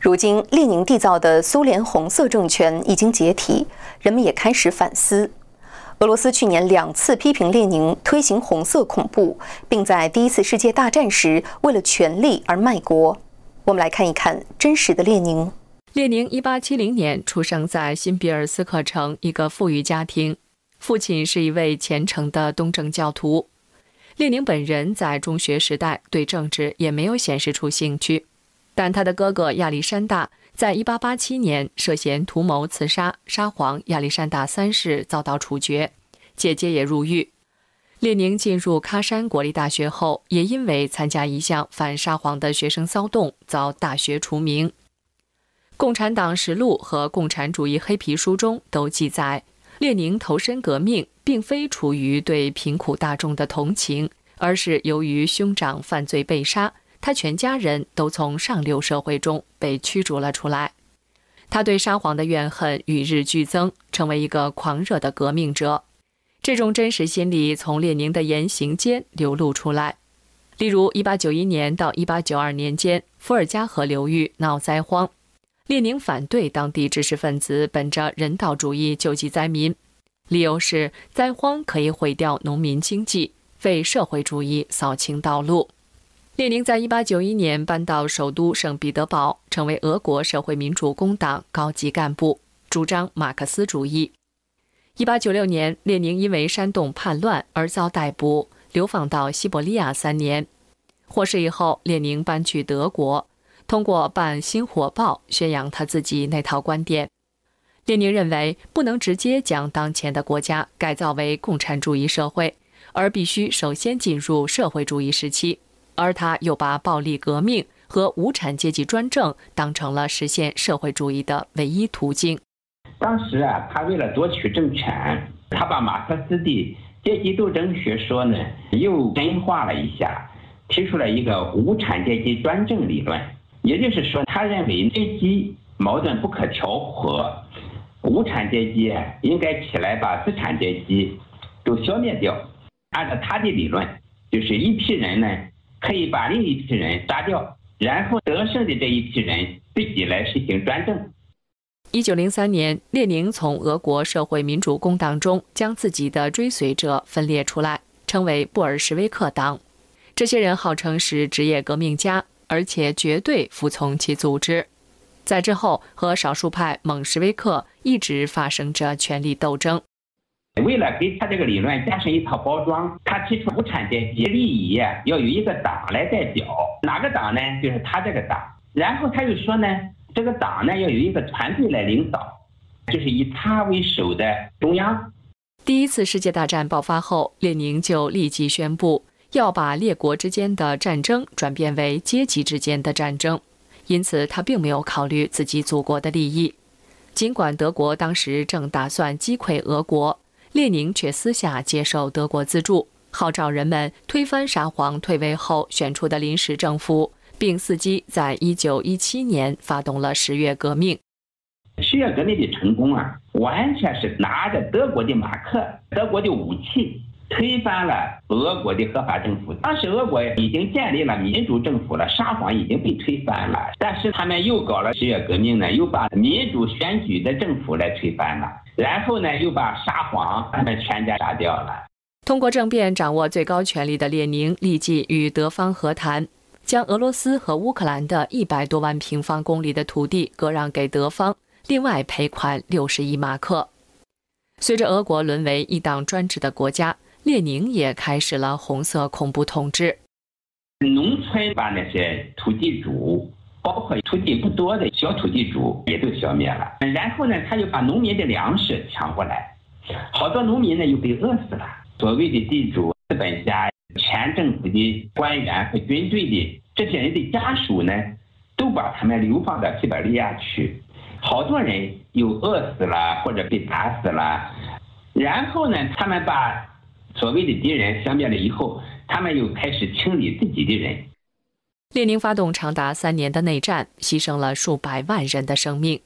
如今，列宁缔造的苏联红色政权已经解体，人们也开始反思。俄罗斯去年两次批评列宁推行红色恐怖，并在第一次世界大战时为了权力而卖国。我们来看一看真实的列宁。列宁一八七零年出生在新比尔斯克城一个富裕家庭，父亲是一位虔诚的东正教徒。列宁本人在中学时代对政治也没有显示出兴趣。但他的哥哥亚历山大在1887年涉嫌图谋刺杀沙皇亚历山大三世，遭到处决，姐姐也入狱。列宁进入喀山国立大学后，也因为参加一项反沙皇的学生骚动，遭大学除名。《共产党实录》和《共产主义黑皮书》中都记载，列宁投身革命，并非出于对贫苦大众的同情，而是由于兄长犯罪被杀。他全家人都从上流社会中被驱逐了出来，他对沙皇的怨恨与日俱增，成为一个狂热的革命者。这种真实心理从列宁的言行间流露出来。例如，1891年到1892年间，伏尔加河流域闹灾荒，列宁反对当地知识分子本着人道主义救济灾民，理由是灾荒可以毁掉农民经济，为社会主义扫清道路。列宁在一八九一年搬到首都圣彼得堡，成为俄国社会民主工党高级干部，主张马克思主义。一八九六年，列宁因为煽动叛乱而遭逮捕，流放到西伯利亚三年。获释以后，列宁搬去德国，通过办《新火报》宣扬他自己那套观点。列宁认为，不能直接将当前的国家改造为共产主义社会，而必须首先进入社会主义时期。而他又把暴力革命和无产阶级专政当成了实现社会主义的唯一途径。当时啊，他为了夺取政权，他把马克思的阶级斗争学说呢又深化了一下，提出了一个无产阶级专政理论。也就是说，他认为阶级矛盾不可调和，无产阶级应该起来把资产阶级都消灭掉。按照他的理论，就是一批人呢。可以把另一批人杀掉，然后得胜的这一批人自己来实行专政。一九零三年，列宁从俄国社会民主工党中将自己的追随者分裂出来，称为布尔什维克党。这些人号称是职业革命家，而且绝对服从其组织。在之后，和少数派蒙什维克一直发生着权力斗争。为了给他这个理论加上一套包装，他提出无产阶级利益要有一个党来代表，哪个党呢？就是他这个党。然后他又说呢，这个党呢要有一个团队来领导，就是以他为首的中央。第一次世界大战爆发后，列宁就立即宣布要把列国之间的战争转变为阶级之间的战争，因此他并没有考虑自己祖国的利益。尽管德国当时正打算击溃俄国。列宁却私下接受德国资助，号召人们推翻沙皇退位后选出的临时政府，并伺机在1917年发动了十月革命。十月革命的成功啊，完全是拿着德国的马克、德国的武器，推翻了俄国的合法政府。当时俄国已经建立了民主政府了，沙皇已经被推翻了，但是他们又搞了十月革命呢，又把民主选举的政府来推翻了。然后呢，又把沙皇他们全家杀掉了。通过政变掌握最高权力的列宁，立即与德方和谈，将俄罗斯和乌克兰的一百多万平方公里的土地割让给德方，另外赔款六十亿马克。随着俄国沦为一党专制的国家，列宁也开始了红色恐怖统治。农村把那些土地主。包括土地不多的小土地主也都消灭了，然后呢，他又把农民的粮食抢过来，好多农民呢又被饿死了。所谓的地主、资本家、前政府的官员和军队的这些人的家属呢，都把他们流放到西伯利亚去，好多人又饿死了或者被打死了。然后呢，他们把所谓的敌人消灭了以后，他们又开始清理自己的人。列宁发动长达三年的内战，牺牲了数百万人的生命。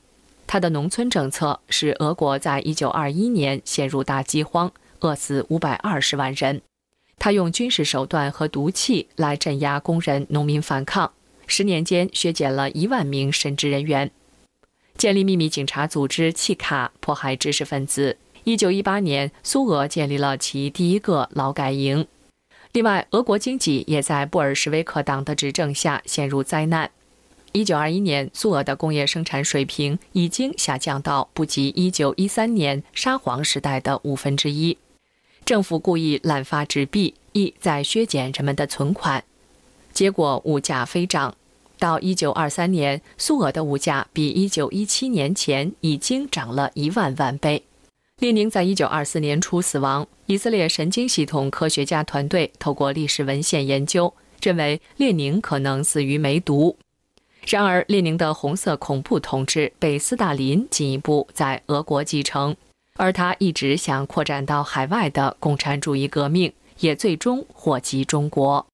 他的农村政策使俄国在一九二一年陷入大饥荒，饿死五百二十万人。他用军事手段和毒气来镇压工人、农民反抗，十年间削减了一万名神职人员，建立秘密警察组织契卡，迫害知识分子。一九一八年，苏俄建立了其第一个劳改营。另外，俄国经济也在布尔什维克党的执政下陷入灾难。一九二一年，苏俄的工业生产水平已经下降到不及一九一三年沙皇时代的五分之一。政府故意滥发纸币，意在削减人们的存款，结果物价飞涨。到一九二三年，苏俄的物价比一九一七年前已经涨了一万万倍。列宁在一九二四年初死亡。以色列神经系统科学家团队透过历史文献研究，认为列宁可能死于梅毒。然而，列宁的红色恐怖统治被斯大林进一步在俄国继承，而他一直想扩展到海外的共产主义革命，也最终祸及中国。